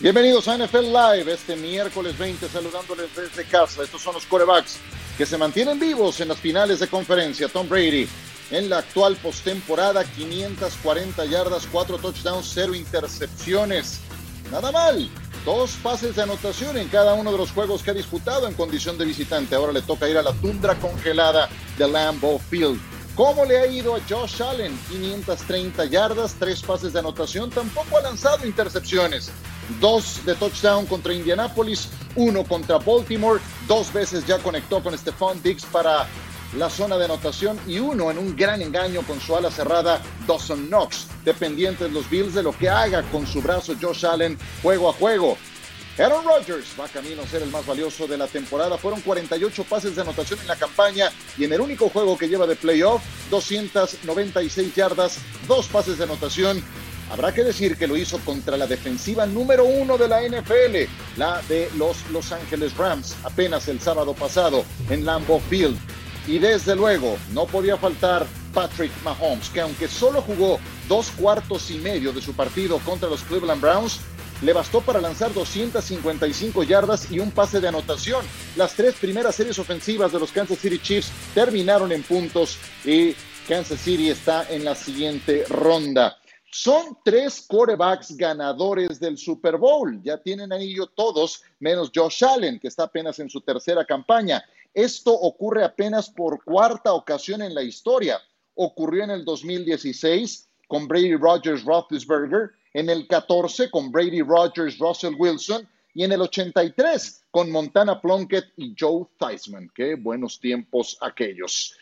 Bienvenidos a NFL Live este miércoles 20, saludándoles desde casa. Estos son los corebacks que se mantienen vivos en las finales de conferencia. Tom Brady en la actual postemporada, 540 yardas, 4 touchdowns, 0 intercepciones. Nada mal. Dos pases de anotación en cada uno de los juegos que ha disputado en condición de visitante. Ahora le toca ir a la tundra congelada de Lambeau Field. ¿Cómo le ha ido a Josh Allen? 530 yardas, tres pases de anotación, tampoco ha lanzado intercepciones. Dos de touchdown contra Indianapolis, uno contra Baltimore, dos veces ya conectó con Stephon Diggs para la zona de anotación y uno en un gran engaño con su ala cerrada, Dawson Knox, dependientes los Bills de lo que haga con su brazo Josh Allen juego a juego. Aaron Rodgers va camino a ser el más valioso de la temporada. Fueron 48 pases de anotación en la campaña y en el único juego que lleva de playoff, 296 yardas, dos pases de anotación. Habrá que decir que lo hizo contra la defensiva número uno de la NFL, la de los Los Angeles Rams, apenas el sábado pasado en Lambeau Field. Y desde luego, no podía faltar Patrick Mahomes, que aunque solo jugó dos cuartos y medio de su partido contra los Cleveland Browns, le bastó para lanzar 255 yardas y un pase de anotación. Las tres primeras series ofensivas de los Kansas City Chiefs terminaron en puntos y Kansas City está en la siguiente ronda. Son tres quarterbacks ganadores del Super Bowl. Ya tienen anillo todos, menos Josh Allen, que está apenas en su tercera campaña. Esto ocurre apenas por cuarta ocasión en la historia. Ocurrió en el 2016 con Brady Rogers Roethlisberger en el 14 con Brady Rogers, Russell Wilson y en el 83 con Montana Plunkett y Joe Theismann. Qué buenos tiempos aquellos.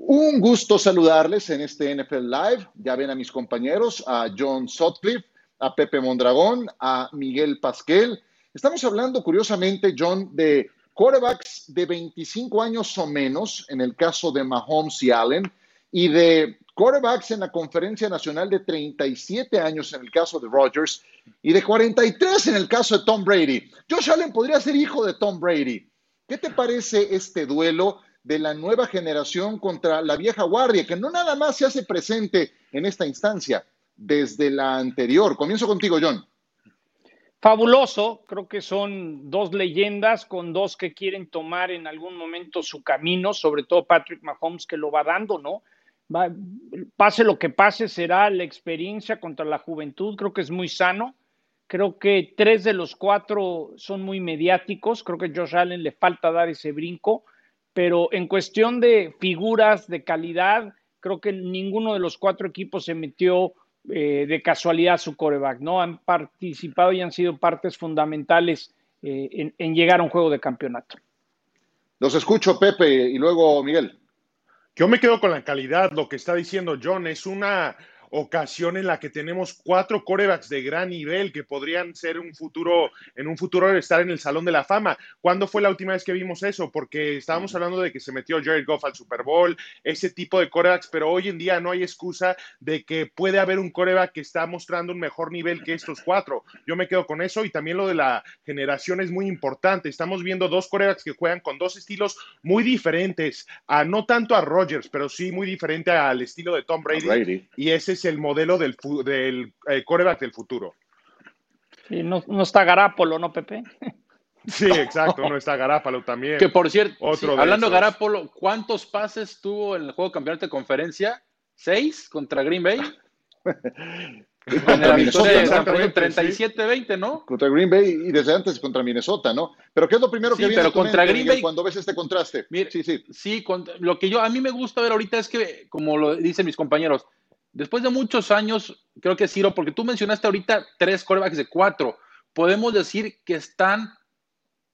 Un gusto saludarles en este NFL Live. Ya ven a mis compañeros, a John Sutcliffe, a Pepe Mondragón, a Miguel Pasquel. Estamos hablando, curiosamente, John, de quarterbacks de 25 años o menos, en el caso de Mahomes y Allen, y de quarterbacks en la conferencia nacional de 37 años en el caso de Rodgers y de 43 en el caso de Tom Brady. Josh Allen podría ser hijo de Tom Brady. ¿Qué te parece este duelo de la nueva generación contra la vieja guardia, que no nada más se hace presente en esta instancia desde la anterior? Comienzo contigo, John. Fabuloso, creo que son dos leyendas con dos que quieren tomar en algún momento su camino, sobre todo Patrick Mahomes que lo va dando, ¿no? pase lo que pase, será la experiencia contra la juventud, creo que es muy sano. Creo que tres de los cuatro son muy mediáticos, creo que Josh Allen le falta dar ese brinco, pero en cuestión de figuras, de calidad, creo que ninguno de los cuatro equipos se metió eh, de casualidad a su coreback, ¿no? Han participado y han sido partes fundamentales eh, en, en llegar a un juego de campeonato. Los escucho, Pepe, y luego Miguel. Yo me quedo con la calidad, lo que está diciendo John, es una ocasión en la que tenemos cuatro corebacks de gran nivel que podrían ser un futuro, en un futuro estar en el Salón de la Fama. ¿Cuándo fue la última vez que vimos eso? Porque estábamos hablando de que se metió Jared Goff al Super Bowl, ese tipo de corebacks, pero hoy en día no hay excusa de que puede haber un coreback que está mostrando un mejor nivel que estos cuatro. Yo me quedo con eso y también lo de la generación es muy importante. Estamos viendo dos corebacks que juegan con dos estilos muy diferentes, a, no tanto a Rodgers, pero sí muy diferente al estilo de Tom Brady. Brady. Y ese es el modelo del, del eh, coreback del futuro. Sí, no, no está Garapolo, ¿no, Pepe? Sí, exacto, no está Garapolo también. Que por cierto, hablando de Garapolo, ¿cuántos pases tuvo en el juego de campeonato de conferencia? ¿Seis contra Green Bay? contra Minnesota, 37-20, ¿no? Contra Green Bay y desde antes contra Minnesota, ¿no? Pero ¿qué es lo primero que viene pero contra Green Bay, cuando ves este contraste? sí, sí. Sí, lo que yo a mí me gusta ver ahorita es que, como lo dicen mis compañeros, después de muchos años, creo que Ciro, porque tú mencionaste ahorita tres corebacks de cuatro, podemos decir que están,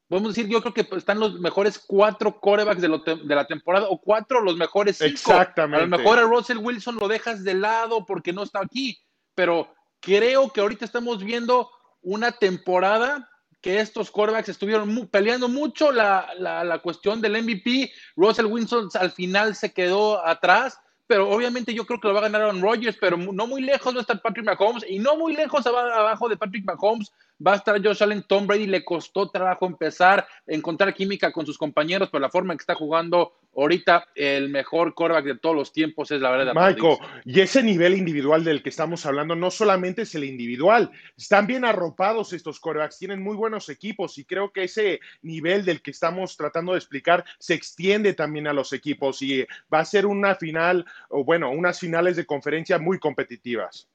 podemos decir, yo creo que están los mejores cuatro corebacks de, de la temporada o cuatro los mejores cinco. Exactamente. A lo mejor a Russell Wilson lo dejas de lado porque no está aquí, pero creo que ahorita estamos viendo una temporada que estos quarterbacks estuvieron peleando mucho la, la, la, cuestión del MVP. Russell Wilson al final se quedó atrás, pero obviamente yo creo que lo va a ganar Aaron Rodgers, pero no muy lejos va a estar Patrick Mahomes y no muy lejos abajo de Patrick Mahomes va a estar Josh Allen. Tom Brady le costó trabajo empezar a encontrar química con sus compañeros, pero la forma en que está jugando ahorita, el mejor quarterback de todos los tiempos es la verdad. Michael, y ese nivel individual del que estamos hablando no solamente es el individual, están bien arropados estos quarterbacks, tienen muy buenos equipos y creo que ese nivel del que estamos tratando de explicar se extiende también a los equipos y va a ser una final, o bueno, unas finales de conferencia muy competitivas.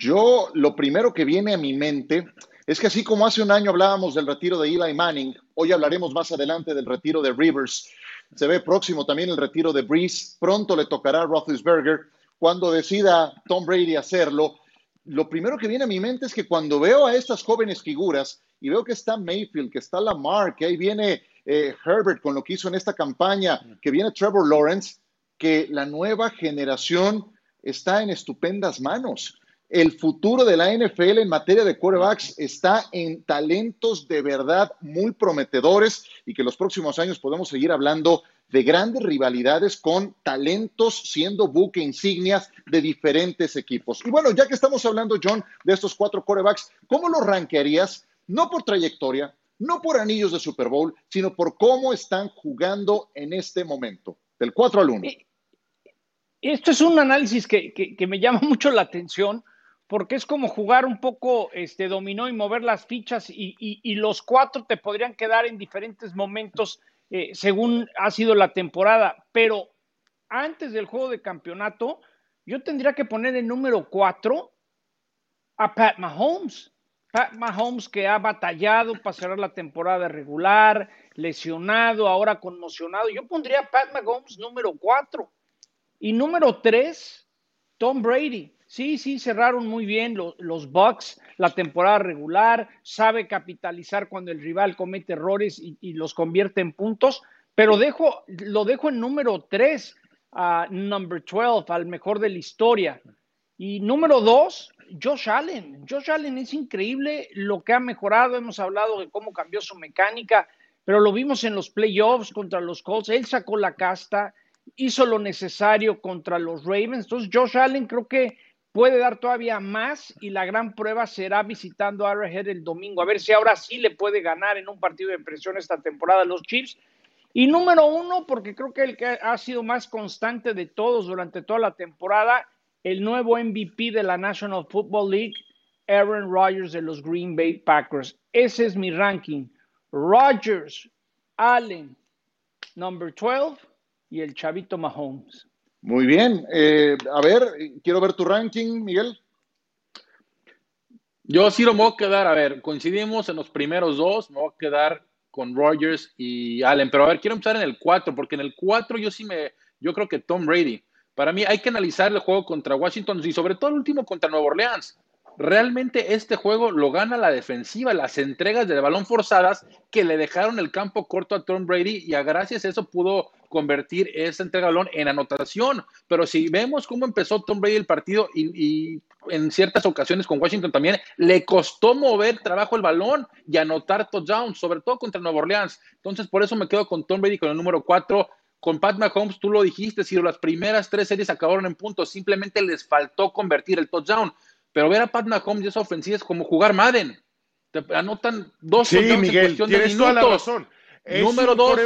Yo, lo primero que viene a mi mente es que así como hace un año hablábamos del retiro de Eli Manning, hoy hablaremos más adelante del retiro de Rivers. Se ve próximo también el retiro de Breeze. Pronto le tocará a Roethlisberger. Cuando decida Tom Brady hacerlo, lo primero que viene a mi mente es que cuando veo a estas jóvenes figuras y veo que está Mayfield, que está Lamar, que ahí viene eh, Herbert con lo que hizo en esta campaña, que viene Trevor Lawrence, que la nueva generación está en estupendas manos el futuro de la NFL en materia de quarterbacks está en talentos de verdad muy prometedores y que los próximos años podemos seguir hablando de grandes rivalidades con talentos siendo buque insignias de diferentes equipos. Y bueno, ya que estamos hablando, John, de estos cuatro quarterbacks, ¿cómo los rankearías? No por trayectoria, no por anillos de Super Bowl, sino por cómo están jugando en este momento, del 4 al 1. Esto es un análisis que, que me llama mucho la atención porque es como jugar un poco este dominó y mover las fichas y, los cuatro te podrían quedar en diferentes momentos eh, según ha sido la temporada. Pero antes del juego de campeonato, yo tendría que poner el número cuatro a Pat Mahomes. Pat Mahomes que ha batallado para cerrar la temporada regular, lesionado, ahora conmocionado. Yo pondría a Pat Mahomes número cuatro. Y número tres, Tom Brady. Sí, sí, cerraron muy bien los, Bucks la temporada regular, sabe capitalizar cuando el rival comete errores y, los convierte en puntos, pero dejo, lo dejo en número 3, a number 12, al mejor de la historia. Y número 2, Josh Allen. Josh Allen es increíble lo que ha mejorado, hemos hablado de cómo cambió su mecánica, pero lo vimos en los playoffs contra los Colts, él sacó la casta, hizo lo necesario contra los Ravens, entonces Josh Allen creo que puede dar todavía más y la gran prueba será visitando a Arrowhead el domingo. A ver si ahora sí le puede ganar en un partido de presión esta temporada a los Chiefs. Y número uno, porque creo que el que ha sido más constante de todos durante toda la temporada, el nuevo MVP de la National Football League, Aaron Rodgers de los Green Bay Packers. Ese es mi ranking. Rodgers, Allen, number 12 y el chavito Mahomes. Muy bien. Eh, a ver, quiero ver tu ranking, Miguel. Yo sí lo me voy a quedar, a ver, coincidimos en los primeros dos, me voy a quedar con Rogers y Allen, pero a ver, quiero empezar en el 4, porque en el 4 yo sí me, yo creo que Tom Brady. Para mí hay que analizar el juego contra Washington y sobre todo el último contra Nueva Orleans realmente este juego lo gana la defensiva, las entregas de balón forzadas que le dejaron el campo corto a Tom Brady y a gracias a eso pudo convertir esa entrega de balón en anotación. Pero si vemos cómo empezó Tom Brady el partido y, en ciertas ocasiones con Washington también, le costó mover trabajo el balón y anotar touchdowns, sobre todo contra Nueva Orleans. Entonces, por eso me quedo con Tom Brady con el número 4. Con Pat Mahomes, tú lo dijiste, si las primeras tres series acabaron en puntos, simplemente les faltó convertir el touchdown. Pero ver a Pat Mahomes y esa ofensiva es como jugar Madden. Te anotan dos sí, Miguel, tienes toda la razón. Es número dos,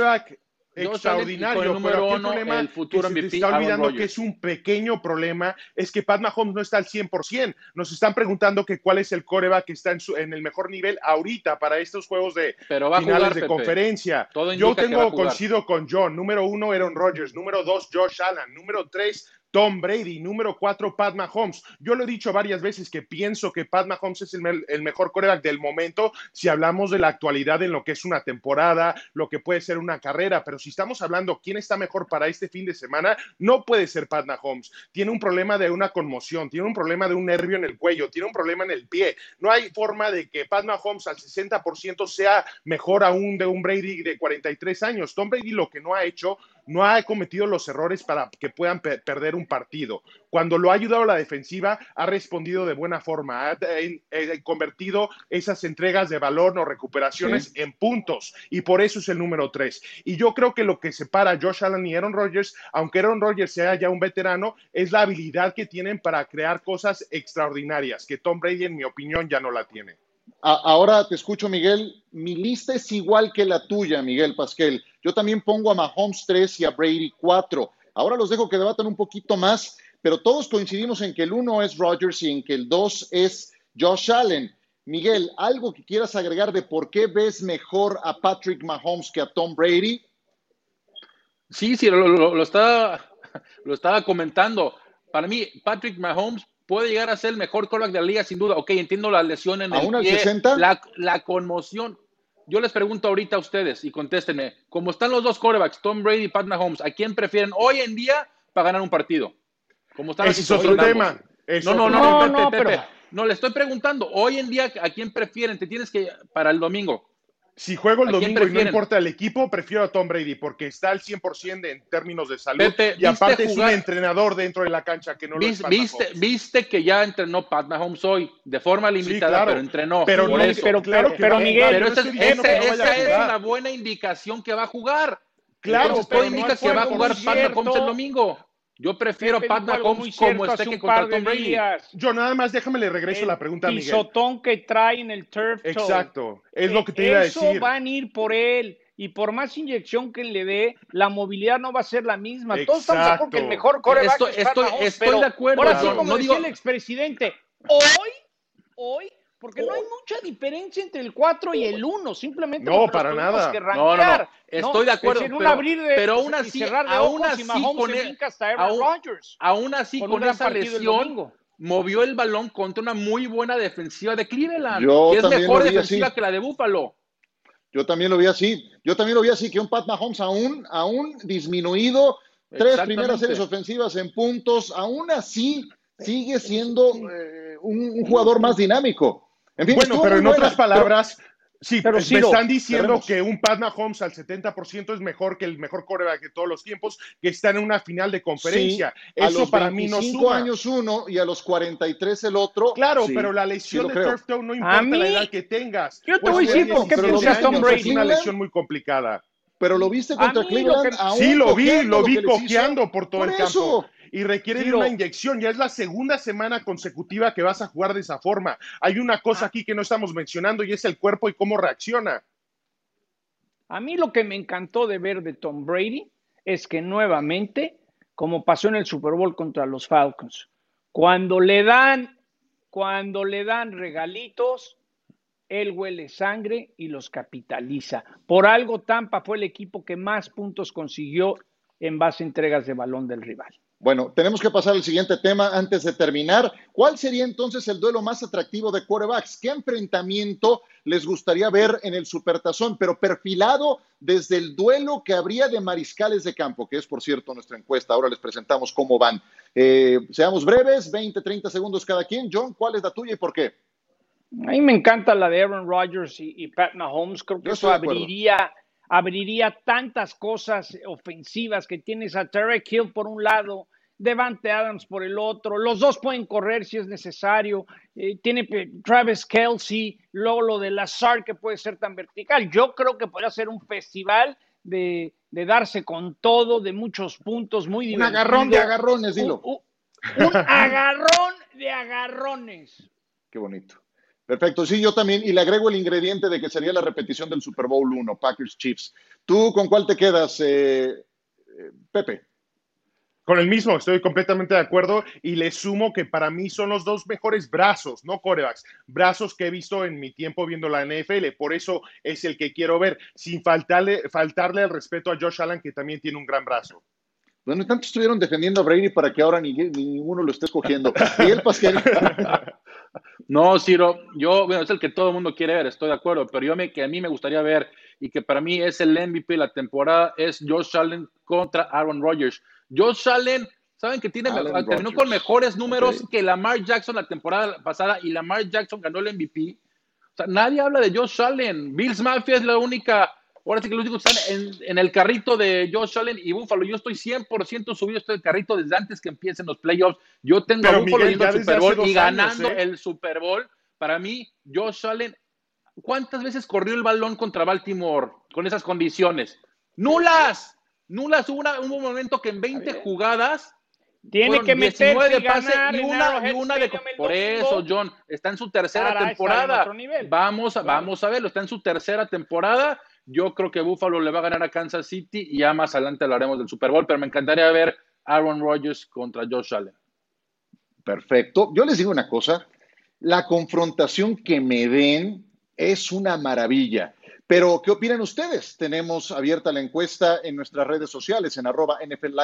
extraordinario. El número uno, problema el futuro que se está olvidando que es un pequeño problema es que Pat Mahomes no está al 100%. Nos están preguntando que cuál es el coreback que está en, su, en el mejor nivel ahorita para estos juegos de finales de conferencia. Yo tengo coincido con John. Número uno, Aaron Rodgers. Número dos, Josh Allen. Número tres, Tom Brady, número cuatro, Pat Mahomes. Yo lo he dicho varias veces que pienso que Pat Mahomes es el, mejor coreback del momento si hablamos de la actualidad en lo que es una temporada, lo que puede ser una carrera, pero si estamos hablando quién está mejor para este fin de semana, no puede ser Pat Mahomes. Tiene un problema de una conmoción, tiene un problema de un nervio en el cuello, tiene un problema en el pie. No hay forma de que Pat Mahomes al 60% sea mejor aún de un Brady de 43 años. Tom Brady lo que no ha hecho no ha cometido los errores para que puedan perder un partido. Cuando lo ha ayudado la defensiva, ha respondido de buena forma, ha eh, eh, convertido esas entregas de valor o recuperaciones en puntos y por eso es el número tres. Y yo creo que lo que separa a Josh Allen y Aaron Rodgers, aunque Aaron Rodgers sea ya un veterano, es la habilidad que tienen para crear cosas extraordinarias, que Tom Brady, en mi opinión, ya no la tiene. Ahora te escucho, Miguel. Mi lista es igual que la tuya, Miguel Pasquel. Yo también pongo a Mahomes 3 y a Brady 4. Ahora los dejo que debatan un poquito más, pero todos coincidimos en que el 1 es Rodgers y en que el 2 es Josh Allen. Miguel, ¿algo que quieras agregar de por qué ves mejor a Patrick Mahomes que a Tom Brady? Sí, sí, lo, estaba, lo estaba comentando. Para mí, Patrick Mahomes puede llegar a ser el mejor quarterback de la liga, sin duda. Ok, entiendo la lesión en el pie, 60? La, la, conmoción. Yo les pregunto ahorita a ustedes y contéstenme, ¿cómo están los dos quarterbacks, Tom Brady y Pat Mahomes, ¿a quién prefieren hoy en día para ganar un partido? ¿Cómo están Ese es otro tema. no, no, no, no, Pepe, no, le estoy preguntando, hoy en día, ¿a quién prefieren? Te tienes que, para el domingo, si juego el domingo y no importa el equipo, prefiero a Tom Brady porque está al 100% en términos de salud y aparte es un entrenador dentro de la cancha que no lo viste, viste, viste, que ya entrenó Pat Mahomes hoy de forma limitada, pero entrenó. Pero, no, pero, claro pero, Miguel, pero esa, es una buena indicación que va a jugar. Claro, pero indica que va a jugar Pat Mahomes el domingo. Yo prefiero Pat Mahomes como esté que contra Tom Brady. Yo nada más déjame le regreso la pregunta a Miguel. El pisotón que trae en el turf Exacto, es lo que te iba a decir. Eso van a ir por él y por más inyección que le dé, la movilidad no va a ser la misma. Todos estamos de acuerdo que el mejor coreback estoy, es Pat Mahomes, estoy de acuerdo. Ahora sí, como no decía digo... el expresidente, hoy, hoy porque no hay mucha diferencia entre el 4 y el 1, simplemente no, para nada. Que no, no, no, estoy de acuerdo, pero, de, pero aún así, aún así con, el, aún, aún, así con, con esa lesión movió el balón contra una muy buena defensiva de Cleveland, Yo que es mejor defensiva así. que la de Buffalo. Yo también lo vi así. Yo también lo vi así que un Pat Mahomes aún, aún disminuido, tres primeras series ofensivas en puntos, aún así sigue siendo eh, un, un jugador más dinámico bueno, pero en otras palabras, sí, pero me están diciendo que un Pat Mahomes al 70% es mejor que el mejor coreback de todos los tiempos, que está en una final de conferencia. Eso para mí no suma. años uno y a los 43 el otro. Claro, pero la lesión de turf toe no importa la edad que tengas. Yo te voy a decir por qué piensas Tom Brady. Es una lesión muy complicada. Pero lo viste contra Cleveland. sí, lo vi, lo vi cojeando por todo el campo y requiere de una inyección. Ya es la segunda semana consecutiva que vas a jugar de esa forma. Hay una cosa ah. aquí que no estamos mencionando y es el cuerpo y cómo reacciona. A mí lo que me encantó de ver de Tom Brady es que nuevamente, como pasó en el Super Bowl contra los Falcons, cuando le dan, cuando le dan regalitos, él huele sangre y los capitaliza. Por algo Tampa fue el equipo que más puntos consiguió en base a entregas de balón del rival. Bueno, tenemos que pasar al siguiente tema antes de terminar. ¿Cuál sería entonces el duelo más atractivo de quarterbacks? ¿Qué enfrentamiento les gustaría ver en el Supertazón, pero perfilado desde el duelo que habría de mariscales de campo, que es, por cierto, nuestra encuesta. Ahora les presentamos cómo van. Eh, seamos breves, 20, 30 segundos cada quien. John, ¿cuál es la tuya y por qué? A mí me encanta la de Aaron Rodgers y, Pat Mahomes. Creo que eso abriría abriría tantas cosas ofensivas que tienes a Tarek Hill por un lado, Devante Adams por el otro, los dos pueden correr si es necesario, eh, tiene Travis Kelsey, luego lo de Lazar que puede ser tan vertical. Yo creo que podría ser un festival de, darse con todo, de muchos puntos, muy divertido. Un agarrón de agarrones, dilo. un agarrón de agarrones. Qué bonito. Perfecto, sí, yo también, y le agrego el ingrediente de que sería la repetición del Super Bowl 1, Packers Chiefs. ¿Tú con cuál te quedas, eh, eh, Pepe? Con el mismo, estoy completamente de acuerdo y le sumo que para mí son los dos mejores brazos, no corebacks, brazos que he visto en mi tiempo viendo la NFL, por eso es el que quiero ver, sin faltarle, faltarle el respeto a Josh Allen, que también tiene un gran brazo. Bueno, tanto estuvieron defendiendo a Brady para que ahora ni, ninguno lo esté cogiendo. Miguel Pascal. No, Ciro, yo, bueno, es el que todo el mundo quiere ver, estoy de acuerdo, pero yo me, que a mí me gustaría ver y que para mí es el MVP de la temporada es Josh Allen contra Aaron Rodgers. Josh Allen, saben que tiene, terminó con mejores números que Lamar Jackson la temporada pasada y Lamar Jackson ganó el MVP. O sea, nadie habla de Josh Allen. Bills Mafia es la única Ahora sí que los únicos están en, el carrito de Josh Allen y Buffalo. Yo estoy 100% subido este carrito desde antes que empiecen los playoffs. Yo tengo a Buffalo yendo al Super Bowl y ganando ¿eh? el Super Bowl. Para mí, Josh Allen, ¿cuántas veces corrió el balón contra Baltimore con esas condiciones? ¡Nulas! Nulas. Hubo, un momento que en 20 jugadas Tiene que meterse de pase y, una, y una de por eso John está en su tercera temporada. Vamos a, vamos a verlo, está en su tercera temporada. Yo creo que Buffalo le va a ganar a Kansas City y ya más adelante hablaremos del Super Bowl, pero me encantaría ver Aaron Rodgers contra Josh Allen. Perfecto. Yo les digo una cosa, la confrontación que me den es una maravilla. Pero, ¿qué opinan ustedes? Tenemos abierta la encuesta en nuestras redes sociales, en arroba NFL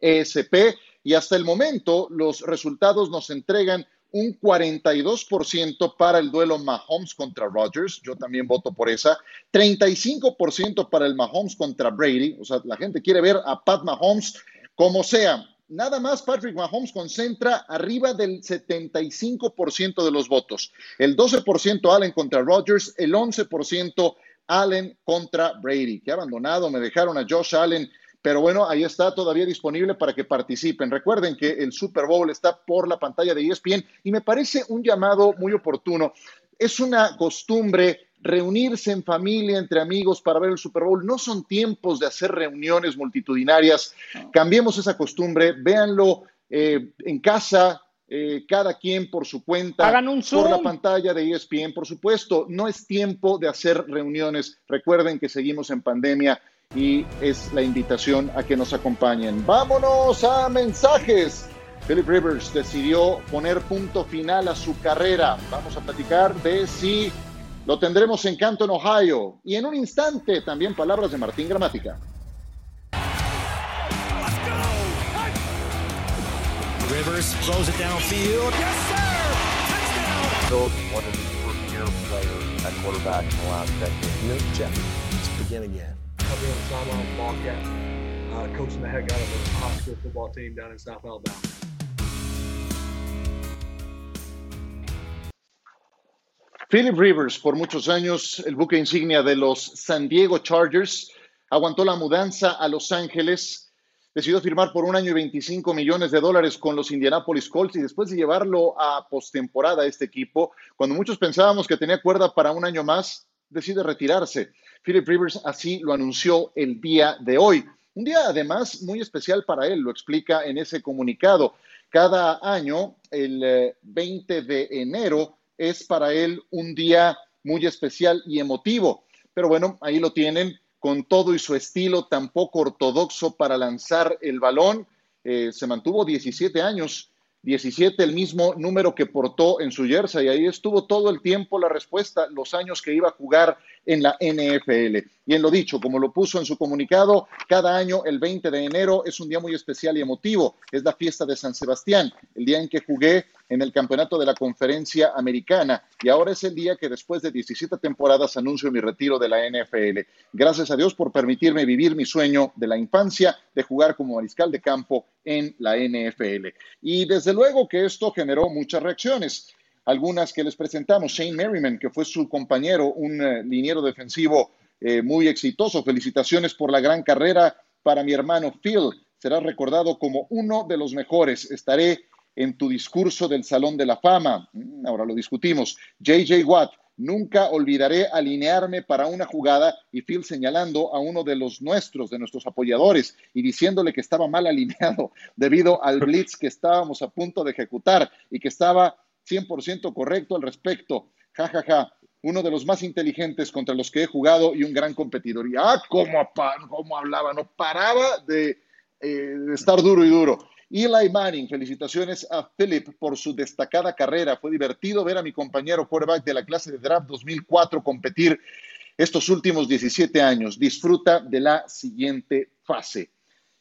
Live-ESP, y hasta el momento los resultados nos entregan un 42% para el duelo Mahomes contra Rodgers, yo también voto por esa, 35% para el Mahomes contra Brady, o sea, la gente quiere ver a Pat Mahomes como sea. Nada más Patrick Mahomes concentra arriba del 75% de los votos. El 12% Allen contra Rodgers, el 11% Allen contra Brady. Que abandonado, me dejaron a Josh Allen. Pero bueno, ahí está todavía disponible para que participen. Recuerden que el Super Bowl está por la pantalla de ESPN y me parece un llamado muy oportuno. Es una costumbre reunirse en familia, entre amigos para ver el Super Bowl. No son tiempos de hacer reuniones multitudinarias. Cambiemos esa costumbre, véanlo eh, en casa, eh, cada quien por su cuenta, Hagan un por la pantalla de ESPN, por supuesto. No es tiempo de hacer reuniones. Recuerden que seguimos en pandemia y es la invitación a que nos acompañen. Vámonos a mensajes. Philip Rivers decidió poner punto final a su carrera. Vamos a platicar de si lo tendremos en Canton, Ohio. Y en un instante también palabras de Martín Gramática. Rivers throws it downfield. Yes, sir! Touchdown! one of the premier players at quarterback in the last decade. No, Jeff. Let's begin again. Philip Rivers, por muchos años el buque insignia de los San Diego Chargers, aguantó la mudanza a Los Ángeles, decidió firmar por un año y 25 millones de dólares con los Indianapolis Colts y después de llevarlo a postemporada este equipo, cuando muchos pensábamos que tenía cuerda para un año más, decide retirarse. Philip Rivers así lo anunció el día de hoy. Un día además muy especial para él, lo explica en ese comunicado. Cada año, el 20 eh, de enero, es para él un día muy especial y emotivo. Pero bueno, ahí lo tienen con todo y su estilo tan poco ortodoxo para lanzar el balón. Eh, se mantuvo 17 años 17, el mismo número que portó en su jersey. Y ahí estuvo todo el tiempo la respuesta, los años que iba a jugar en la NFL. Y en lo dicho, como lo puso en su comunicado, cada año el 20 de enero es un día muy especial y emotivo. Es la fiesta de San Sebastián, el día en que jugué en el campeonato de la conferencia americana. Y ahora es el día que después de 17 temporadas anuncio mi retiro de la NFL. Gracias a Dios por permitirme vivir mi sueño de la infancia de jugar como mariscal de campo en la NFL. Y desde luego que esto generó muchas reacciones. Algunas que les presentamos, Shane Merriman, que fue su compañero, un eh, liniero defensivo eh, muy exitoso. Felicitaciones por la gran carrera para mi hermano Phil. Será recordado como uno de los mejores. Estaré en tu discurso del Salón de la Fama. Mm, ahora lo discutimos. JJ Watt, Nunca olvidaré alinearme para una jugada y Phil señalando a uno de los nuestros, de nuestros apoyadores, y diciéndole que estaba mal alineado debido al blitz que estábamos a punto de ejecutar y que estaba 100% correcto al respecto. Ja, ja, ja. Uno de los más inteligentes contra los que he jugado y un gran competidor. Y ah, cómo, cómo hablaba, no paraba de, eh, de estar duro y duro. Eli Manning, felicitaciones a Philip por su destacada carrera. Fue divertido ver a mi compañero quarterback de la clase de draft 2004 competir estos últimos 17 años. Disfruta de la siguiente fase.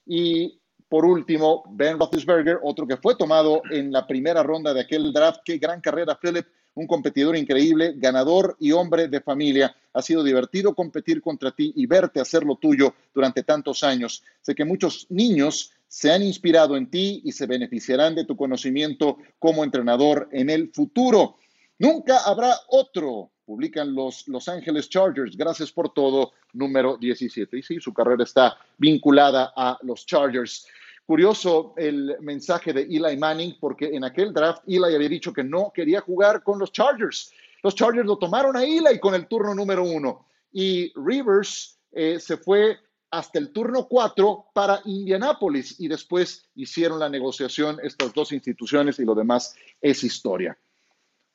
Y por último, Ben Roethlisberger, otro que fue tomado en la primera ronda de aquel draft. Qué gran carrera, Philip un competidor increíble, ganador y hombre de familia. Ha sido divertido competir contra ti y verte hacer lo tuyo durante tantos años. Sé que muchos niños se han inspirado en ti y se beneficiarán de tu conocimiento como entrenador en el futuro. Nunca habrá otro, publican los Los Angeles Chargers. Gracias por todo, número 17. Y sí, su carrera está vinculada a los Chargers. Curioso el mensaje de Eli Manning, porque en aquel draft Eli había dicho que no quería jugar con los Chargers. Los Chargers lo tomaron a Eli con el turno número uno. Y Rivers eh, se fue hasta el turno 4 para Indianápolis y después hicieron la negociación estas dos instituciones y lo demás es historia.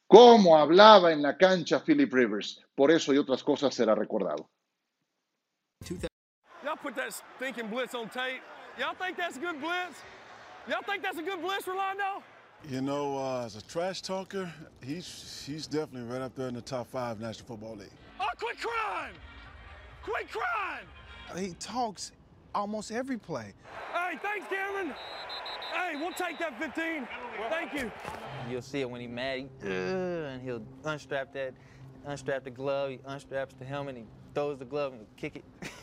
¿Cómo hablaba en la cancha Philip Rivers? Por eso y otras cosas será recordado. Y'all think that's a good blitz? Y'all think that's a good blitz, Rolando? You know, uh, as a trash talker, he's he's definitely right up there in the top five National Football League. Oh, quit crying! Quit crying! He talks almost every play. Hey, thanks, Cameron. Hey, we'll take that 15. Thank you. You'll see it when he's mad, he, uh, and he'll unstrap that, unstrap the glove, he unstraps the helmet, he throws the glove and kick it.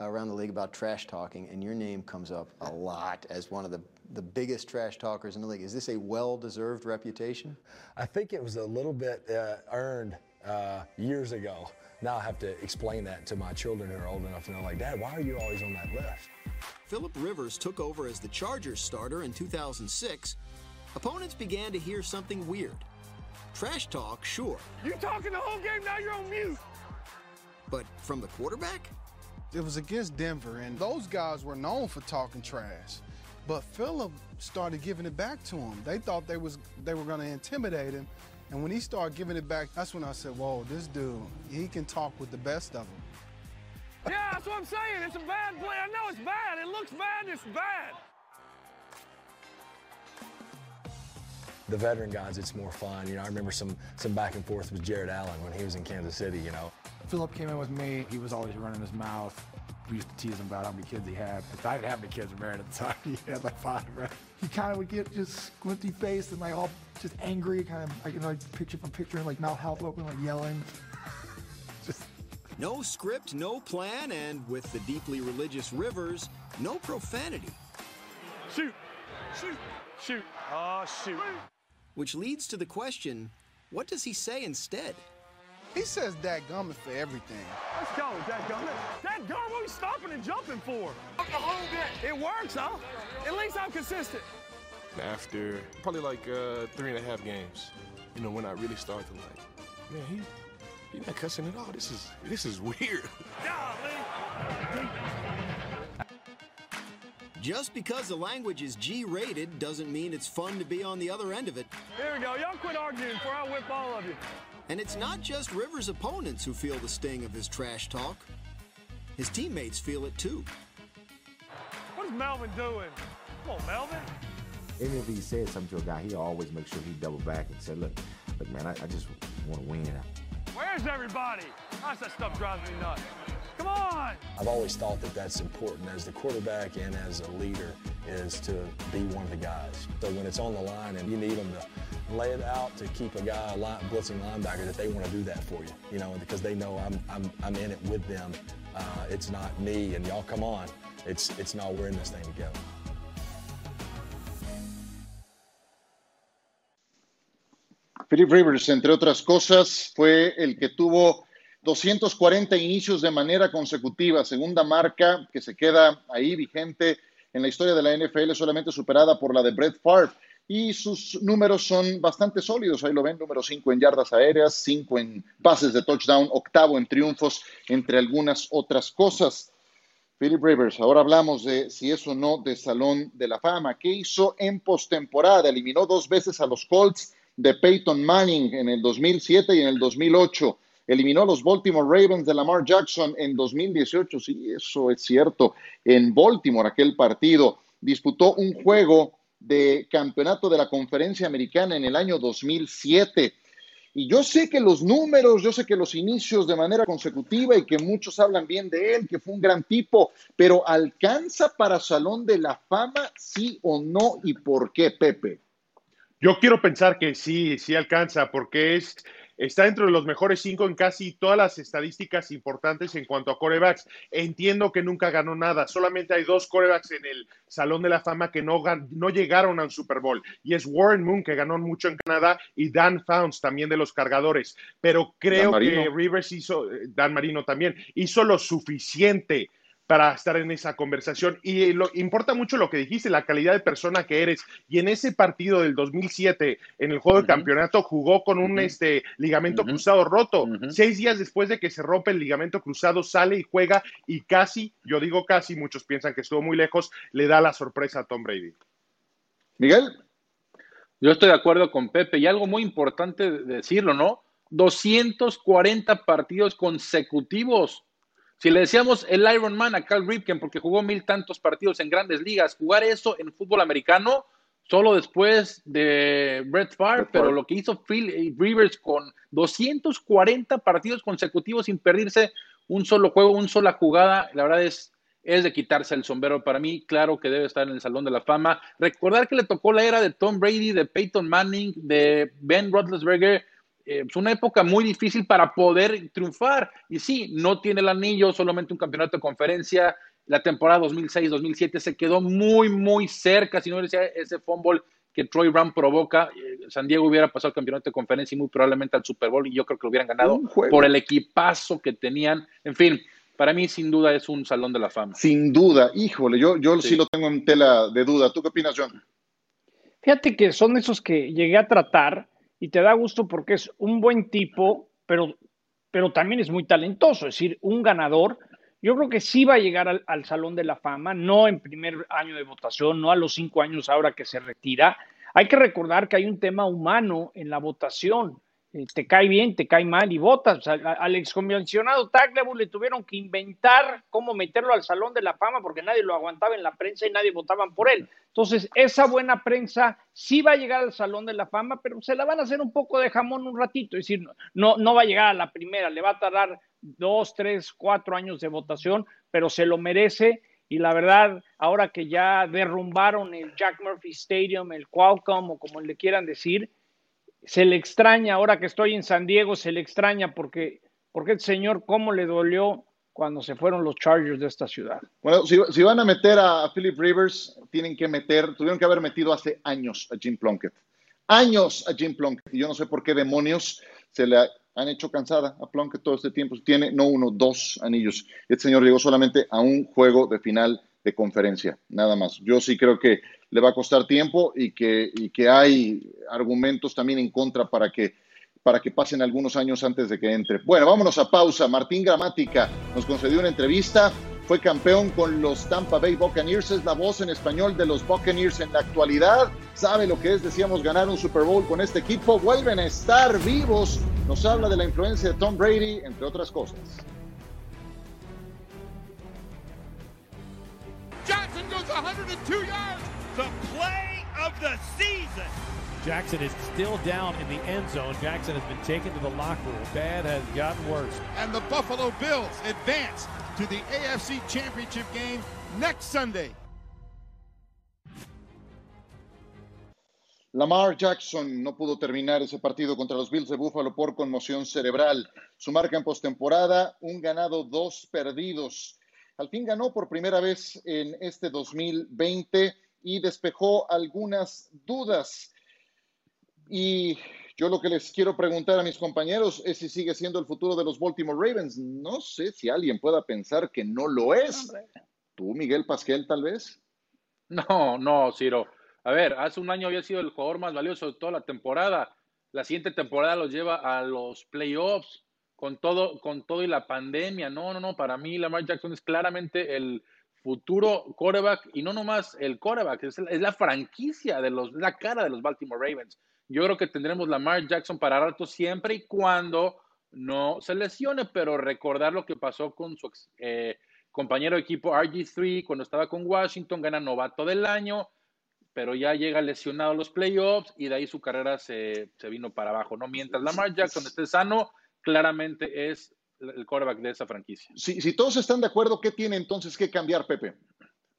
around the league about trash talking, and your name comes up a lot as one of the, the biggest trash talkers in the league. Is this a well deserved reputation? I think it was a little bit uh, earned uh, years ago. Now I have to explain that to my children who are old enough to know, like, Dad, why are you always on that list? Philip Rivers took over as the Chargers starter in 2006. Opponents began to hear something weird. Trash talk, sure. You talking the whole game, now you're on mute. But from the quarterback? It was against Denver, and those guys were known for talking trash. But Philip started giving it back to him. They thought they was they were going to intimidate him, and when he started giving it back, that's when I said, "Whoa, this dude, he can talk with the best of them." Yeah, that's what I'm saying. It's a bad play. I know it's bad. It looks bad. It's bad. The veteran guys, it's more fun. You know, I remember some some back and forth with Jared Allen when he was in Kansas City. You know, Philip came in with me. He was always running his mouth. We used to tease him about how many kids he had. If I didn't have any kids married at the time. He had like five, right? He kind of would get just squinty faced and like all just angry, kind of, I can like picture from picturing like mouth half open, like yelling. just No script, no plan, and with the deeply religious Rivers, no profanity. Shoot. Shoot. Shoot. Oh, shoot. Which leads to the question what does he say instead? He says dadgummit for everything. Let's go, that gummit. That Dadgummit, what are we stopping and jumping for? The whole bit. It works, huh? At least I'm consistent. After probably like uh, three and a half games, you know, when I really started to like, man, he he not cussing at all. This is this is weird. Just because the language is G rated doesn't mean it's fun to be on the other end of it. Here we go. Y'all quit arguing before I whip all of you. And it's not just Rivers' opponents who feel the sting of his trash talk. His teammates feel it too. What is Melvin doing? Come on, Melvin. Even if he said something to a guy, he always make sure he double back and say, look, look, man, I, I just want to win. Where's everybody? Gosh, that stuff drives me nuts. Come on! I've always thought that that's important as the quarterback and as a leader is to be one of the guys. So when it's on the line and you need them to lay it out to keep a guy, a line, blitzing linebacker, that they want to do that for you, you know, because they know I'm, I'm, I'm in it with them. Uh, it's not me and y'all come on. It's, it's not we're in this thing together. Philip Rivers, entre otras cosas, fue el que tuvo 240 inicios de manera consecutiva, segunda marca que se queda ahí vigente en la historia de la NFL, solamente superada por la de Brett Favre. Y sus números son bastante sólidos. Ahí lo ven, número 5 en yardas aéreas, 5 en pases de touchdown, octavo en triunfos, entre algunas otras cosas. Philip Rivers, ahora hablamos de si es o no de Salón de la Fama. ¿Qué hizo en postemporada? Eliminó dos veces a los Colts de Peyton Manning en el 2007 y en el 2008. Eliminó a los Baltimore Ravens de Lamar Jackson en 2018. Sí, eso es cierto. En Baltimore, aquel partido. Disputó un juego de campeonato de la conferencia americana en el año 2007. Y yo sé que los números, yo sé que los inicios de manera consecutiva y que muchos hablan bien de él, que fue un gran tipo, pero ¿alcanza para Salón de la Fama, sí o no? ¿Y por qué, Pepe? Yo quiero pensar que sí, sí alcanza, porque es, está dentro de los mejores cinco en casi todas las estadísticas importantes en cuanto a corebacks. Entiendo que nunca ganó nada, solamente hay dos corebacks en el Salón de la Fama que no, no llegaron al Super Bowl, y es Warren Moon, que ganó mucho en Canadá, y Dan Founs, también de los cargadores. Pero creo que Rivers hizo, Dan Marino también, hizo lo suficiente para estar en esa conversación. Y lo, importa mucho lo que dijiste, la calidad de persona que eres. Y en ese partido del 2007, en el juego de campeonato, jugó con un este, ligamento cruzado roto. Seis días después de que se rompe el ligamento cruzado, sale y juega y casi, yo digo casi, muchos piensan que estuvo muy lejos, le da la sorpresa a Tom Brady. Miguel. Yo estoy de acuerdo con Pepe y algo muy importante decirlo, ¿no? 240 partidos consecutivos. Si le decíamos el Iron Man a Cal Ripken porque jugó mil tantos partidos en grandes ligas, jugar eso en fútbol americano solo después de Brett Favre, pero lo que hizo Phil Rivers con 240 partidos consecutivos sin perderse un solo juego, una sola jugada, la verdad es, es de quitarse el sombrero. Para mí, claro que debe estar en el Salón de la Fama. Recordar que le tocó la era de Tom Brady, de Peyton Manning, de Ben Roethlisberger, es eh, una época muy difícil para poder triunfar. Y sí, no tiene el anillo, solamente un campeonato de conferencia. La temporada 2006-2007 se quedó muy, muy cerca. Si no decía ese fumble que Troy Brown provoca, eh, San Diego hubiera pasado al campeonato de conferencia y muy probablemente al Super Bowl. Y yo creo que lo hubieran ganado por el equipazo que tenían. En fin, para mí sin duda es un salón de la fama. Sin duda, híjole, yo, yo sí. sí lo tengo en tela de duda. ¿Tú qué opinas, John? Fíjate que son esos que llegué a tratar y te da gusto porque es un buen tipo, pero, pero también es muy talentoso, es decir, un ganador. Yo creo que sí va a llegar al, al, Salón de la Fama, no en primer año de votación, no a los cinco años ahora que se retira. Hay que recordar que hay un tema humano en la votación. Eh, te cae bien, te cae mal y votas. al, al exconvencionado Tagliabue le tuvieron que inventar cómo meterlo al Salón de la Fama porque nadie lo aguantaba en la prensa y nadie votaban por él. Entonces, esa buena prensa sí va a llegar al Salón de la Fama, pero se la van a hacer un poco de jamón un ratito. Es decir, no, no va a llegar a la primera, le va a tardar dos, tres, cuatro años de votación, pero se lo merece. Y la verdad, ahora que ya derrumbaron el Jack Murphy Stadium, el Qualcomm o como le quieran decir, se le extraña, ahora que estoy en San Diego, se le extraña porque, porque el señor, cómo le dolió cuando se fueron los Chargers de esta ciudad. Bueno, si, van a meter a Philip Rivers, tienen que meter, tuvieron que haber metido hace años a Jim Plunkett. Años a Jim Plunkett. Y yo no sé por qué demonios se le han hecho cansada a Plunkett todo este tiempo. Tiene no uno, dos anillos. Este señor llegó solamente a un juego de final de conferencia, nada más. Yo sí creo que le va a costar tiempo y que, y que hay argumentos también en contra para que para que pasen algunos años antes de que entre. Bueno, vámonos a pausa. Martín Gramática nos concedió una entrevista. Fue campeón con los Tampa Bay Buccaneers. Es la voz en español de los Buccaneers en la actualidad. Sabe lo que es, decíamos, ganar un Super Bowl con este equipo. Vuelven a estar vivos. Nos habla de la influencia de Tom Brady, entre otras cosas. 102 yards. The play of the season. Jackson is still down in the end zone. Jackson has been taken to the locker room. Bad has gotten worse. And the Buffalo Bills advance to the AFC Championship game next Sunday. Lamar Jackson no pudo terminar ese partido contra los Bills de Buffalo por conmoción cerebral. Su marca en postemporada, un ganado, dos perdidos. Al fin ganó por primera vez en este 2020 y despejó algunas dudas. Y yo lo que les quiero preguntar a mis compañeros es si sigue siendo el futuro de los Baltimore Ravens. No sé si alguien pueda pensar que no lo es. ¿Tú, Miguel Pasquel, tal vez? No, no, Ciro. A ver, hace un año había sido el jugador más valioso de toda la temporada. La siguiente temporada los lleva a los playoffs con todo, con todo y la pandemia. No, no, no. Para mí, Lamar Jackson es claramente el futuro quarterback y no nomás el quarterback, es, es la franquicia de los, la cara de los Baltimore Ravens. Yo creo que tendremos Lamar Jackson para rato siempre y cuando no se lesione, pero recordar lo que pasó con su eh, compañero de equipo RG3 cuando estaba con Washington, gana novato del año, pero ya llega lesionado a los playoffs y de ahí su carrera se, se vino para abajo. ¿no? Mientras Lamar Jackson esté sano, claramente es el quarterback de esa franquicia. Si, si todos están de acuerdo, ¿qué tiene entonces que cambiar, Pepe?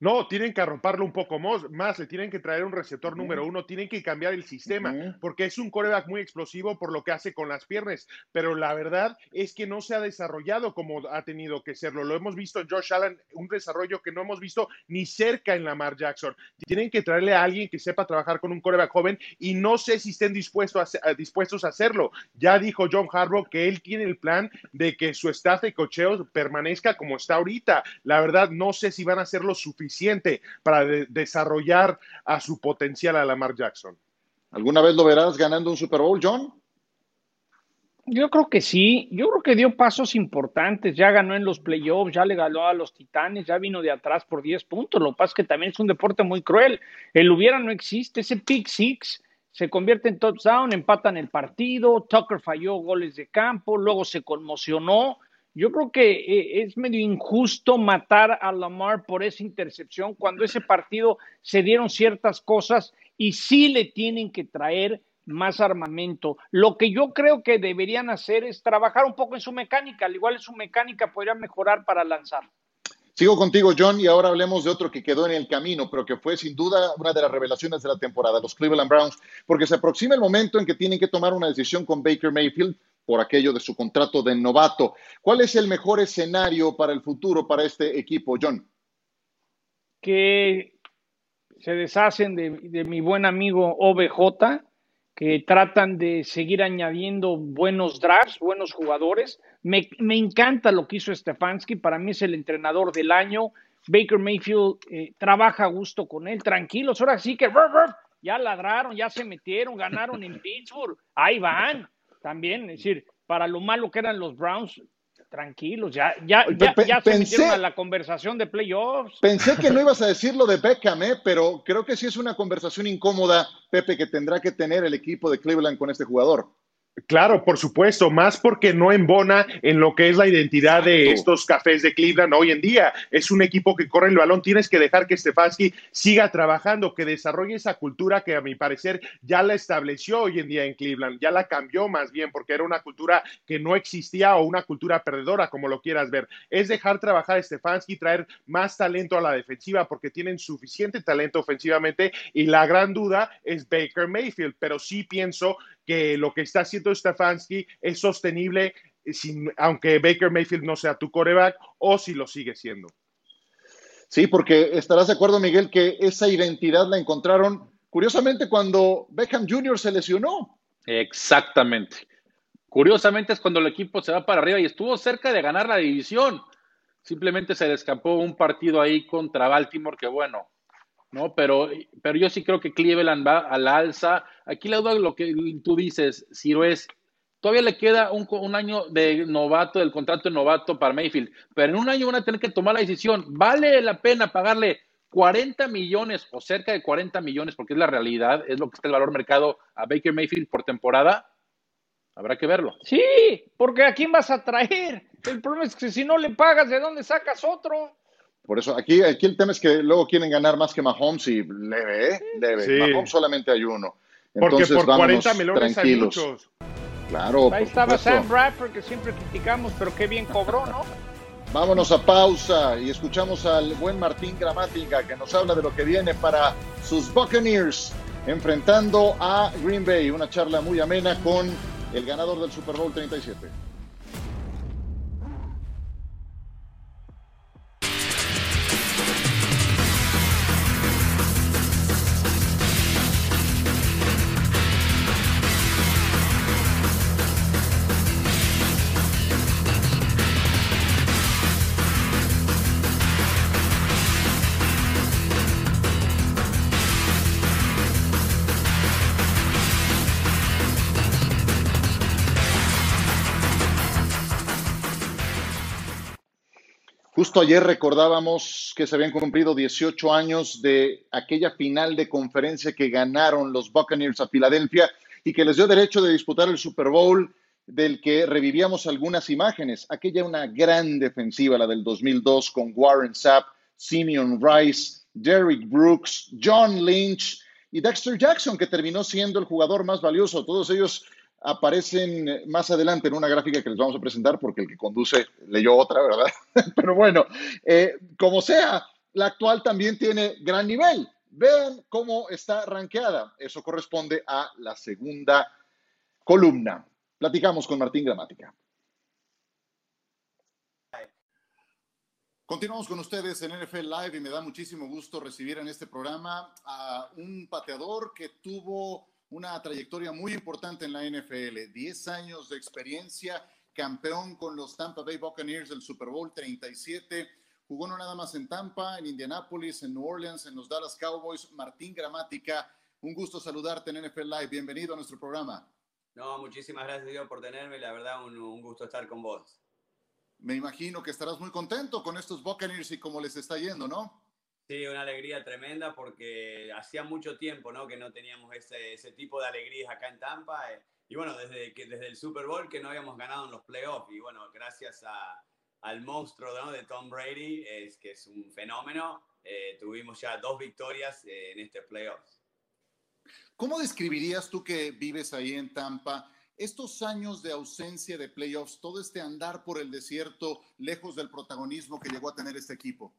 No, tienen que arroparlo un poco más, más, le tienen que traer un receptor número uno, tienen que cambiar el sistema, porque es un coreback muy explosivo por lo que hace con las piernas, pero la verdad es que no se ha desarrollado como ha tenido que serlo. Lo hemos visto en Josh Allen, un desarrollo que no hemos visto ni cerca en Lamar Jackson. Tienen que traerle a alguien que sepa trabajar con un coreback joven y no sé si estén dispuestos a, dispuestos a hacerlo. Ya dijo John Harbaugh que él tiene el plan de que su staff de cocheo permanezca como está ahorita. La verdad, no sé si van a hacer lo suficiente para desarrollar a su potencial a Lamar Jackson. ¿Alguna vez lo verás ganando un Super Bowl, John? Yo creo que sí, yo creo que dio pasos importantes, ya ganó en los playoffs, ya le ganó a los Titanes, ya vino de atrás por 10 puntos, lo que pasa es que también es un deporte muy cruel, el hubiera no existe, ese pick six se convierte en touchdown, empatan el partido, Tucker falló goles de campo, luego se conmocionó, yo creo que eh, es medio injusto matar a Lamar por esa intercepción cuando ese partido se dieron ciertas cosas y sí le tienen que traer más armamento. Lo que yo creo que deberían hacer es trabajar un poco en su mecánica, al igual en su mecánica podría mejorar para lanzar. Sigo contigo, John, y ahora hablemos de otro que quedó en el camino, pero que fue sin duda una de las revelaciones de la temporada, los Cleveland Browns, porque se aproxima el momento en que tienen que tomar una decisión con Baker Mayfield por aquello de su contrato de novato. ¿Cuál es el mejor escenario para el futuro para este equipo, John? Que se deshacen de, mi buen amigo OBJ, que tratan de seguir añadiendo buenos drafts, buenos jugadores. Me, encanta lo que hizo Stefanski, para mí es el entrenador del año. Baker Mayfield eh, trabaja a gusto con él, tranquilos. Ahora sí que ya ladraron, ya se metieron, ganaron en Pittsburgh, ahí van también, es decir, para lo malo que eran los Browns, tranquilos, ya, ya, ya, se metieron a la conversación de playoffs. Pensé que no ibas a decir lo de Beckham, ¿eh? pero creo que sí es una conversación incómoda, Pepe, que tendrá que tener el equipo de Cleveland con este jugador. Claro, por supuesto, más porque no embona en lo que es la identidad de estos cafés de Cleveland hoy en día. Es un equipo que corre el balón, tienes que dejar que Stefanski siga trabajando, que desarrolle esa cultura que a mi parecer ya la estableció hoy en día en Cleveland, ya la cambió más bien porque era una cultura que no existía o una cultura perdedora, como lo quieras ver. Es dejar trabajar a Stefanski, traer más talento a la defensiva porque tienen suficiente talento ofensivamente y la gran duda es Baker Mayfield, pero sí pienso que lo que está haciendo Stefanski es sostenible, sin, aunque Baker Mayfield no sea tu coreback o si lo sigue siendo. Sí, porque estarás de acuerdo, Miguel, que esa identidad la encontraron curiosamente cuando Beckham Jr. se lesionó. Exactamente. Curiosamente es cuando el equipo se va para arriba y estuvo cerca de ganar la división. Simplemente se le escapó un partido ahí contra Baltimore que, bueno, ¿no? Pero, pero yo sí creo que Cleveland va a la alza. Aquí la duda lo que tú dices, Ciro, es, todavía le queda un, un, año de novato, del contrato de novato para Mayfield, pero en un año van a tener que tomar la decisión, ¿vale la pena pagarle 40 millones o cerca de 40 millones, porque es la realidad, es lo que está el valor mercado a Baker Mayfield por temporada? Habrá que verlo. Sí, porque ¿a quién vas a traer? El problema es que si no le pagas, ¿de dónde sacas otro? Por eso, aquí, aquí el tema es que luego quieren ganar más que Mahomes y leve, ¿eh? leve. Mahomes solamente hay uno. Entonces, Porque por 40 melones tranquilos. hay muchos. Claro, Ahí estaba Sam Bradford, que siempre criticamos, pero qué bien cobró, ¿no? Vámonos a pausa y escuchamos al buen Martín Gramática que nos habla de lo que viene para sus Buccaneers enfrentando a Green Bay. Una charla muy amena con el ganador del Super Bowl 37. Justo ayer recordábamos que se habían cumplido 18 años de aquella final de conferencia que ganaron los Buccaneers a Filadelfia y que les dio derecho de disputar el Super Bowl del que revivíamos algunas imágenes. Aquella una gran defensiva, la del 2002, con Warren Sapp, Simeon Rice, Derrick Brooks, John Lynch y Dexter Jackson, que terminó siendo el jugador más valioso. Todos ellos aparecen más adelante en una gráfica que les vamos a presentar porque el que conduce leyó otra, ¿verdad? Pero bueno, eh, como sea, la actual también tiene gran nivel. Vean cómo está rankeada. Eso corresponde a la segunda columna. Platicamos con Martín Gramática. Continuamos con ustedes en NFL Live y me da muchísimo gusto recibir en este programa a un pateador que tuvo una trayectoria muy importante en la NFL, 10 años de experiencia, campeón con los Tampa Bay Buccaneers del Super Bowl 37, jugó no nada más en Tampa, en Indianapolis, en New Orleans, en los Dallas Cowboys, Martín Gramática, un gusto saludarte en NFL Live, bienvenido a nuestro programa. No, muchísimas gracias Dios por tenerme, la verdad un, un gusto estar con vos. Me imagino que estarás muy contento con estos Buccaneers y cómo les está yendo, ¿no? Sí, una alegría tremenda porque hacía mucho tiempo ¿no? que no teníamos ese, ese tipo de alegrías acá en Tampa. Eh, y bueno, desde, que, desde el Super Bowl que no habíamos ganado en los playoffs. Y bueno, gracias a, al monstruo ¿no? de Tom Brady, es que es un fenómeno, eh, tuvimos ya dos victorias eh, en este playoffs. ¿Cómo describirías tú que vives ahí en Tampa? estos años de ausencia de playoffs, todo este andar por el desierto, lejos del protagonismo que llegó a tener este equipo?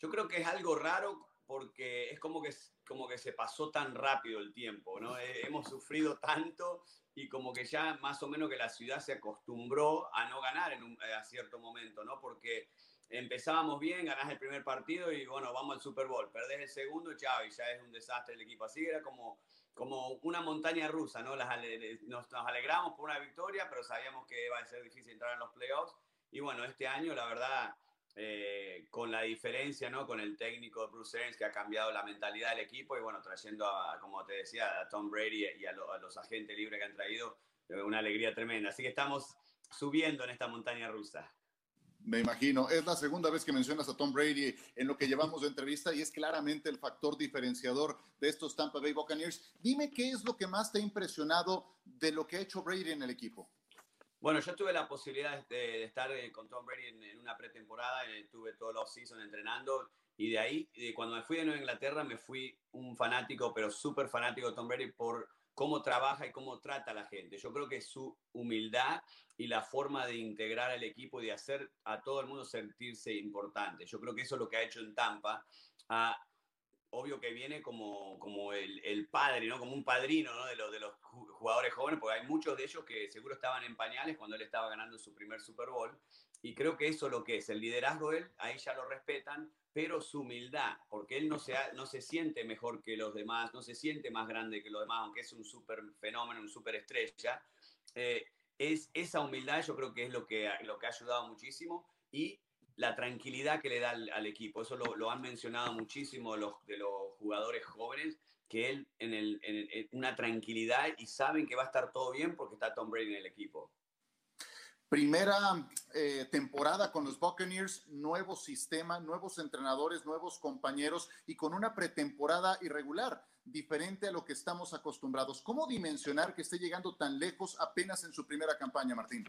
Yo creo que es algo raro porque es como que, como que se pasó tan rápido el tiempo, ¿no? Eh, hemos sufrido tanto y como que ya más o menos que la ciudad se acostumbró a no ganar en un, eh, a cierto momento, ¿no? Porque empezábamos bien, ganás el primer partido y bueno, vamos al Super Bowl, perdés el segundo, chao, y ya es un desastre el equipo. Así era como como una montaña rusa, ¿no? Las, nos, nos, alegramos por una victoria, pero sabíamos que iba a ser difícil entrar en los playoffs. Y bueno, este año, la verdad, eh, con la diferencia, ¿no? Con el técnico Bruce Arians que ha cambiado la mentalidad del equipo y bueno, trayendo, a, como te decía, a Tom Brady y a, lo, a los agentes libres que han traído, eh, una alegría tremenda. Así que estamos subiendo en esta montaña rusa. Me imagino. Es la segunda vez que mencionas a Tom Brady en lo que llevamos de entrevista y es claramente el factor diferenciador de estos Tampa Bay Buccaneers. Dime qué es lo que más te ha impresionado de lo que ha hecho Brady en el equipo. Bueno, yo tuve la posibilidad de, estar eh, con Tom Brady en, una pretemporada, eh, tuve todo el off-season entrenando y de ahí, cuando me fui de Nueva Inglaterra, me fui un fanático, pero súper fanático de Tom Brady por cómo trabaja y cómo trata a la gente. Yo creo que su humildad y la forma de integrar al equipo y de hacer a todo el mundo sentirse importante. Yo creo que eso es lo que ha hecho en Tampa. Ah, obvio que viene como, como el, el, padre, ¿no? como un padrino ¿no? de, los, de los jugadores jóvenes, porque hay muchos de ellos que seguro estaban en pañales cuando él estaba ganando su primer Super Bowl. Y creo que eso es lo que es, el liderazgo de él, ahí ya lo respetan, pero su humildad, porque él no se, no se siente mejor que los demás, no se siente más grande que los demás, aunque es un súper fenómeno, un súper estrella. Eh, es esa humildad yo creo que es lo que, lo que ha ayudado muchísimo y la tranquilidad que le da al, equipo. Eso lo, lo, han mencionado muchísimo los, de los jugadores jóvenes, que él en, el, en una tranquilidad y saben que va a estar todo bien porque está Tom Brady en el equipo. Primera eh, temporada con los Buccaneers, nuevo sistema, nuevos entrenadores, nuevos compañeros y con una pretemporada irregular, diferente a lo que estamos acostumbrados. ¿Cómo dimensionar que esté llegando tan lejos apenas en su primera campaña, Martín?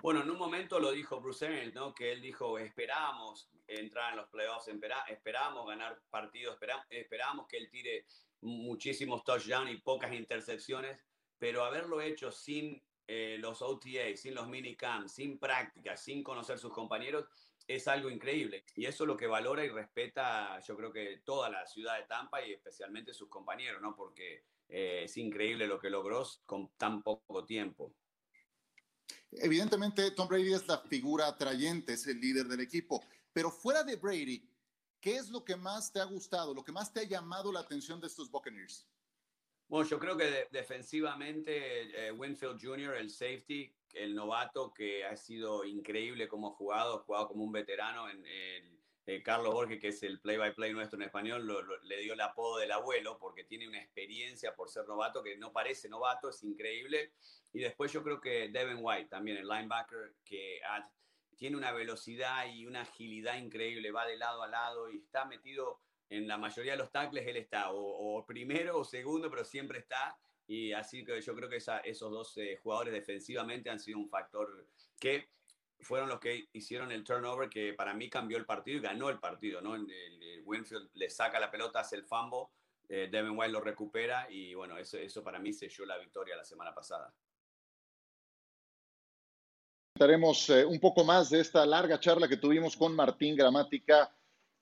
Bueno, en un momento lo dijo Bruce Arians, ¿no? Que él dijo, esperamos entrar en los playoffs, esperamos ganar partidos, esperamos que él tire muchísimos touchdowns y pocas intercepciones, pero haberlo hecho sin eh, los OTA, sin los minicamps, sin práctica, sin conocer sus compañeros, es algo increíble. Y eso es lo que valora y respeta, yo creo que toda la ciudad de Tampa y especialmente sus compañeros, ¿no? Porque eh, es increíble lo que logró con tan poco tiempo. Evidentemente, Tom Brady es la figura atrayente, es el líder del equipo. Pero fuera de Brady, ¿qué es lo que más te ha gustado, lo que más te ha llamado la atención de estos Buccaneers? Bueno, yo creo que defensivamente eh, Winfield Jr., el safety, el novato que ha sido increíble como ha jugado, ha jugado como un veterano en el, eh, Carlos Borges, que es el play-by-play nuestro en español, le dio el apodo del abuelo porque tiene una experiencia por ser novato que no parece novato, es increíble. Y después yo creo que Devin White, también el linebacker, que tiene una velocidad y una agilidad increíble, va de lado a lado y está metido en la mayoría de los tackles él está, o, primero o segundo, pero siempre está. Y así que yo creo que esos dos eh, jugadores defensivamente han sido un factor que fueron los que hicieron el turnover que para mí cambió el partido y ganó el partido. ¿no? El, Winfield le saca la pelota, hace el fumble, eh, Devin White lo recupera y bueno, eso, eso para mí selló la victoria la semana pasada. Estaremos eh, un poco más de esta larga charla que tuvimos con Martín Gramática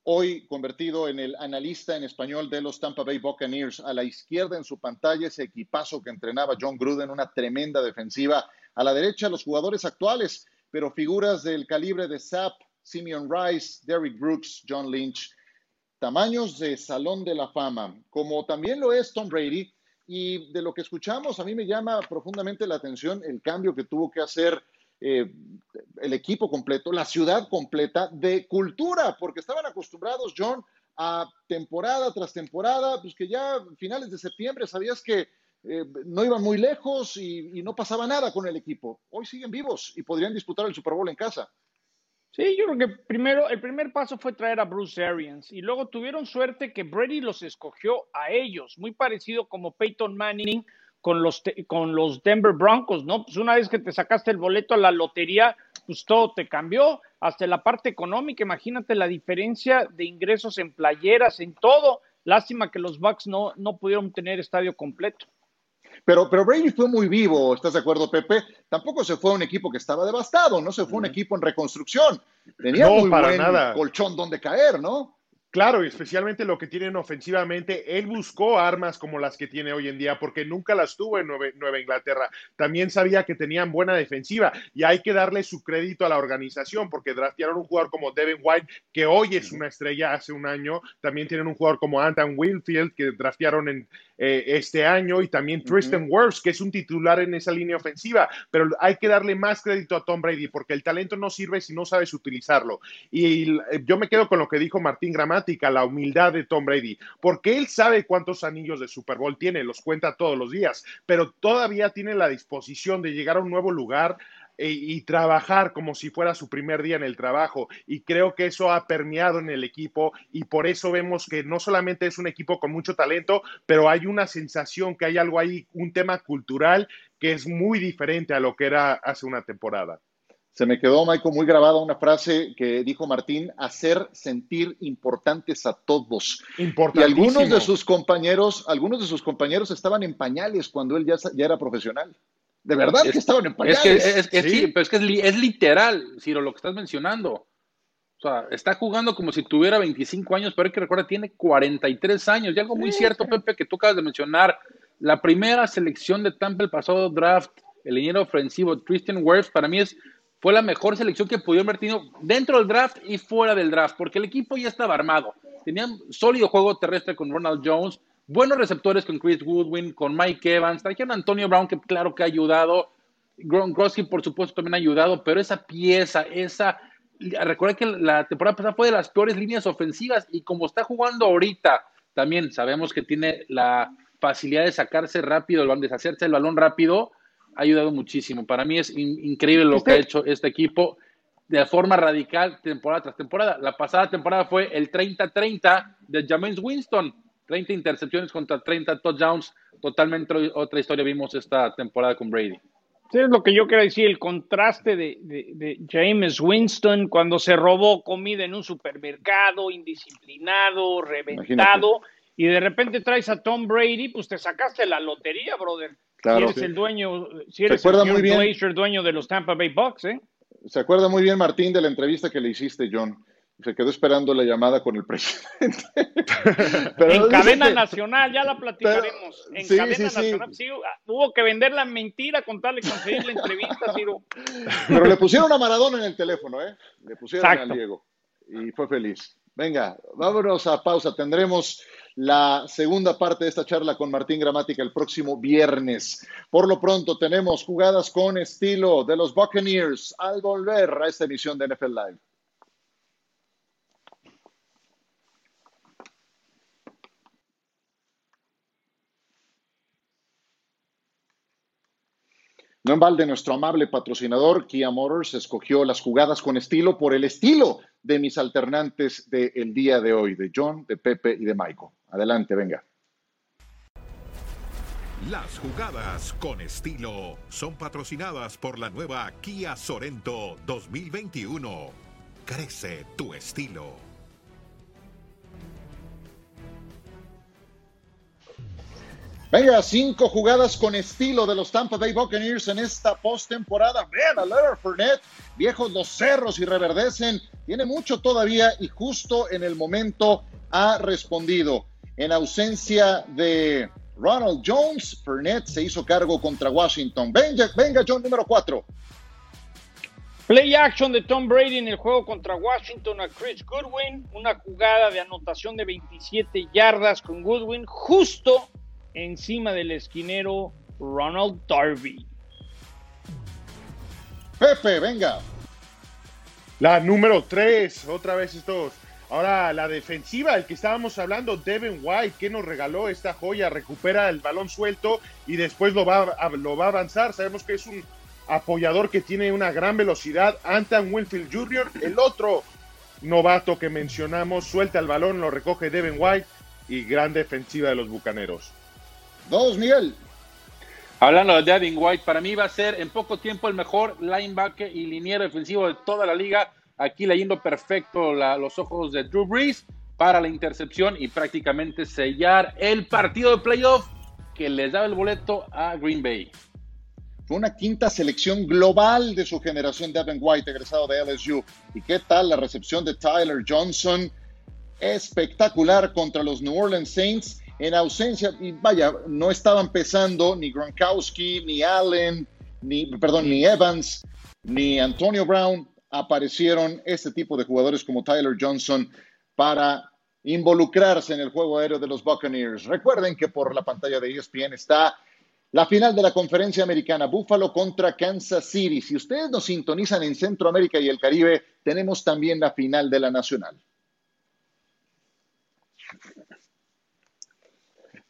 hoy convertido en el analista en español de los Tampa Bay Buccaneers. A la izquierda en su pantalla ese equipazo que entrenaba John Gruden, una tremenda defensiva. A la derecha los jugadores actuales, pero figuras del calibre de Sapp, Simeon Rice, Derrick Brooks, John Lynch. Tamaños de Salón de la Fama, como también lo es Tom Brady. Y de lo que escuchamos, a mí me llama profundamente la atención el cambio que tuvo que hacer eh, el equipo completo, la ciudad completa de cultura, porque estaban acostumbrados, John, a temporada tras temporada, pues que ya finales de septiembre sabías que eh, no iban muy lejos y, y no pasaba nada con el equipo. Hoy siguen vivos y podrían disputar el Super Bowl en casa. Sí, yo creo que primero, el primer paso fue traer a Bruce Arians y luego tuvieron suerte que Brady los escogió a ellos, muy parecido como Peyton Manning con los, con los Denver Broncos, ¿no? Pues una vez que te sacaste el boleto a la lotería, pues todo te cambió, hasta la parte económica, imagínate la diferencia de ingresos en playeras, en todo. Lástima que los Bucks no, no pudieron tener estadio completo. Pero, pero Brady fue muy vivo, ¿estás de acuerdo, Pepe? Tampoco se fue a un equipo que estaba devastado, no se fue a un equipo en reconstrucción. Tenía No, muy para buen nada. colchón donde caer, ¿no? Claro, y especialmente lo que tienen ofensivamente, él buscó armas como las que tiene hoy en día, porque nunca las tuvo en Nueva Inglaterra. También sabía que tenían buena defensiva y hay que darle su crédito a la organización, porque draftearon un jugador como Devin White, que hoy es una estrella hace un año. También tienen un jugador como Anton Wilfield, que draftearon en eh, este año, y también Tristan Wirfs, que es un titular en esa línea ofensiva. Pero hay que darle más crédito a Tom Brady, porque el talento no sirve si no sabes utilizarlo. Y eh, yo me quedo con lo que dijo Martín La humildad de Tom Brady, porque él sabe cuántos anillos de Super Bowl tiene, los cuenta todos los días, pero todavía tiene la disposición de llegar a un nuevo lugar e- y trabajar como si fuera su primer día en el trabajo. Y creo que eso ha permeado en el equipo y por eso vemos que no solamente es un equipo con mucho talento, pero hay una sensación que hay algo ahí, un tema cultural que es muy diferente a lo que era hace una temporada. Se me quedó, Michael, muy grabada una frase que dijo Martín, hacer sentir importantes a todos. Y algunos de sus compañeros, algunos de sus compañeros estaban en pañales cuando él ya, era profesional. De verdad que estaban en Es pañales. que, es, es- sí, pero es que es, li- es literal, Ciro, lo que estás mencionando. O sea, está jugando como si tuviera 25 años, pero hay que recordar, tiene 43 años. Y algo muy cierto, Pepe, que tú acabas de mencionar. La primera selección de Tampa el pasado draft, el liniero ofensivo Christian Wirfs, para mí es, fue la mejor selección que pudieron haber tenido dentro del draft y fuera del draft, porque el equipo ya estaba armado. Tenían sólido juego terrestre con Ronald Jones, buenos receptores con Chris Goodwin, con Mike Evans, trajeron a Antonio Brown, que claro que ha ayudado. Gronkowski, por supuesto, también ha ayudado, pero esa pieza, esa. Recuerda que la temporada pasada fue de las peores líneas ofensivas y como está jugando ahorita, también sabemos que tiene la facilidad de sacarse rápido el balón, deshacerse el balón rápido, ha ayudado muchísimo. Para mí es in- increíble lo que ha hecho este equipo de forma radical temporada tras temporada. La pasada temporada fue el 30-30 de James Winston, 30 intercepciones contra 30 touchdowns, totalmente otra historia vimos esta temporada con Brady. Sí, es lo que yo quiero decir, el contraste de, de- de James Winston cuando se robó comida en un supermercado, indisciplinado, reventado, y de repente traes a Tom Brady, pues te sacaste la lotería, brother. Claro. Si eres Sí. el dueño, si eres el muy bien. Glazer, dueño de los Tampa Bay Bucks, ¿eh? Se acuerda muy bien Martín de la entrevista que le hiciste, John. Se quedó esperando la llamada con el presidente. Pero en cadena que- nacional, ya la platicaremos. en sí, cadena sí. nacional, sí, hubo que vender la mentira con tal de conseguir la entrevista, Ciro. Pero le pusieron a Maradona en el teléfono, ¿eh? Le pusieron Exacto. a Diego. Y fue feliz. Venga, vámonos a pausa. Tendremos la segunda parte de esta charla con Martín Gramática el próximo viernes. Por lo pronto, tenemos jugadas con estilo de los Buccaneers al volver a esta emisión de NFL Live. No en balde, nuestro amable patrocinador Kia Motors escogió las jugadas con estilo por el estilo de mis alternantes del día de hoy, de John, de Pepe y de Michael. Adelante, venga. Las jugadas con estilo son patrocinadas por la nueva Kia Sorento 2021. Crece tu estilo. Venga, cinco jugadas con estilo de los Tampa Bay Buccaneers en esta postemporada. Vean a Leonard Fournette, viejos los cerros y reverdecen. Tiene mucho todavía y justo en el momento ha respondido. En ausencia de Ronald Jones, Fernet se hizo cargo contra Washington. Venga, venga John número 4. Play action de Tom Brady en el juego contra Washington a Chris Goodwin. Una jugada de anotación de 27 yardas con Goodwin justo encima del esquinero Ronald Darby. Pepe, venga. La número 3, otra vez estos. Ahora la defensiva, el que estábamos hablando, Devin White, que nos regaló esta joya, recupera el balón suelto y después lo va, a, lo va a avanzar. Sabemos que es un apoyador que tiene una gran velocidad. Anton Winfield Jr., el otro novato que mencionamos, suelta el balón, lo recoge Devin White y gran defensiva de los Bucaneros. Dos, Miguel. Hablando de Devin White, para mí va a ser en poco tiempo el mejor linebacker y liniero defensivo de toda la liga. Aquí leyendo perfecto los ojos de Drew Brees para la intercepción y prácticamente sellar el partido de playoff que les daba el boleto a Green Bay. Fue una quinta selección global de su generación, Devin White, egresado de LSU. ¿Y qué tal la recepción de Tyler Johnson? Espectacular contra los New Orleans Saints en ausencia, y vaya, no estaban pesando ni Gronkowski, ni Allen, ni, perdón, ni Evans, ni Antonio Brown, aparecieron este tipo de jugadores como Tyler Johnson para involucrarse en el juego aéreo de los Buccaneers. Recuerden que por la pantalla de ESPN está la final de la conferencia americana, Buffalo contra Kansas City. Si ustedes nos sintonizan en Centroamérica y el Caribe, tenemos también la final de la nacional.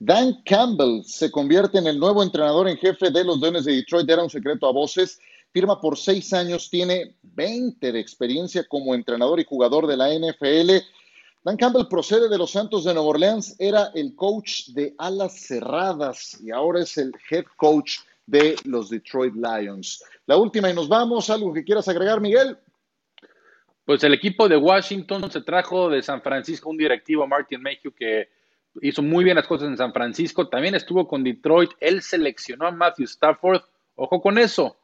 Dan Campbell se convierte en el nuevo entrenador en jefe de los Leones de Detroit. Era un secreto a voces. Firma por seis años, tiene 20 de experiencia como entrenador y jugador de la NFL. Dan Campbell procede de los Santos de Nueva Orleans, era el coach de alas cerradas y ahora es el head coach de los Detroit Lions. La última y nos vamos. ¿Algo que quieras agregar, Miguel? Pues el equipo de Washington se trajo de San Francisco un directivo, Martin Mayhew, que hizo muy bien las cosas en San Francisco, también estuvo con Detroit, él seleccionó a Matthew Stafford, ojo con eso,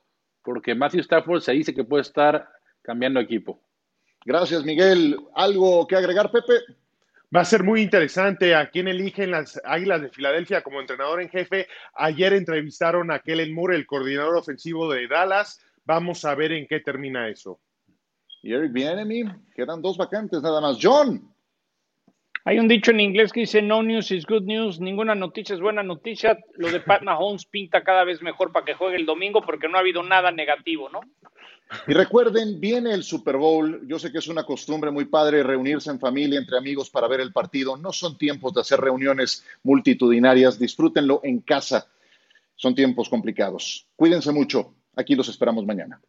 porque Matthew Stafford se dice que puede estar cambiando equipo. Gracias, Miguel. ¿Algo que agregar, Pepe? Va a ser muy interesante a quién eligen las Águilas de Filadelfia como entrenador en jefe. Ayer entrevistaron a Kellen Moore, el coordinador ofensivo de Dallas. Vamos a ver en qué termina eso. Y Eric Bienemy, quedan dos vacantes nada más. John, hay un dicho en inglés que dice no news is good news, ninguna noticia es buena noticia. Lo de Pat Mahomes pinta cada vez mejor para que juegue el domingo porque no ha habido nada negativo, ¿no? Y recuerden, viene el Super Bowl. Yo sé que es una costumbre muy padre reunirse en familia, entre amigos para ver el partido. No son tiempos de hacer reuniones multitudinarias. Disfrútenlo en casa. Son tiempos complicados. Cuídense mucho. Aquí los esperamos mañana.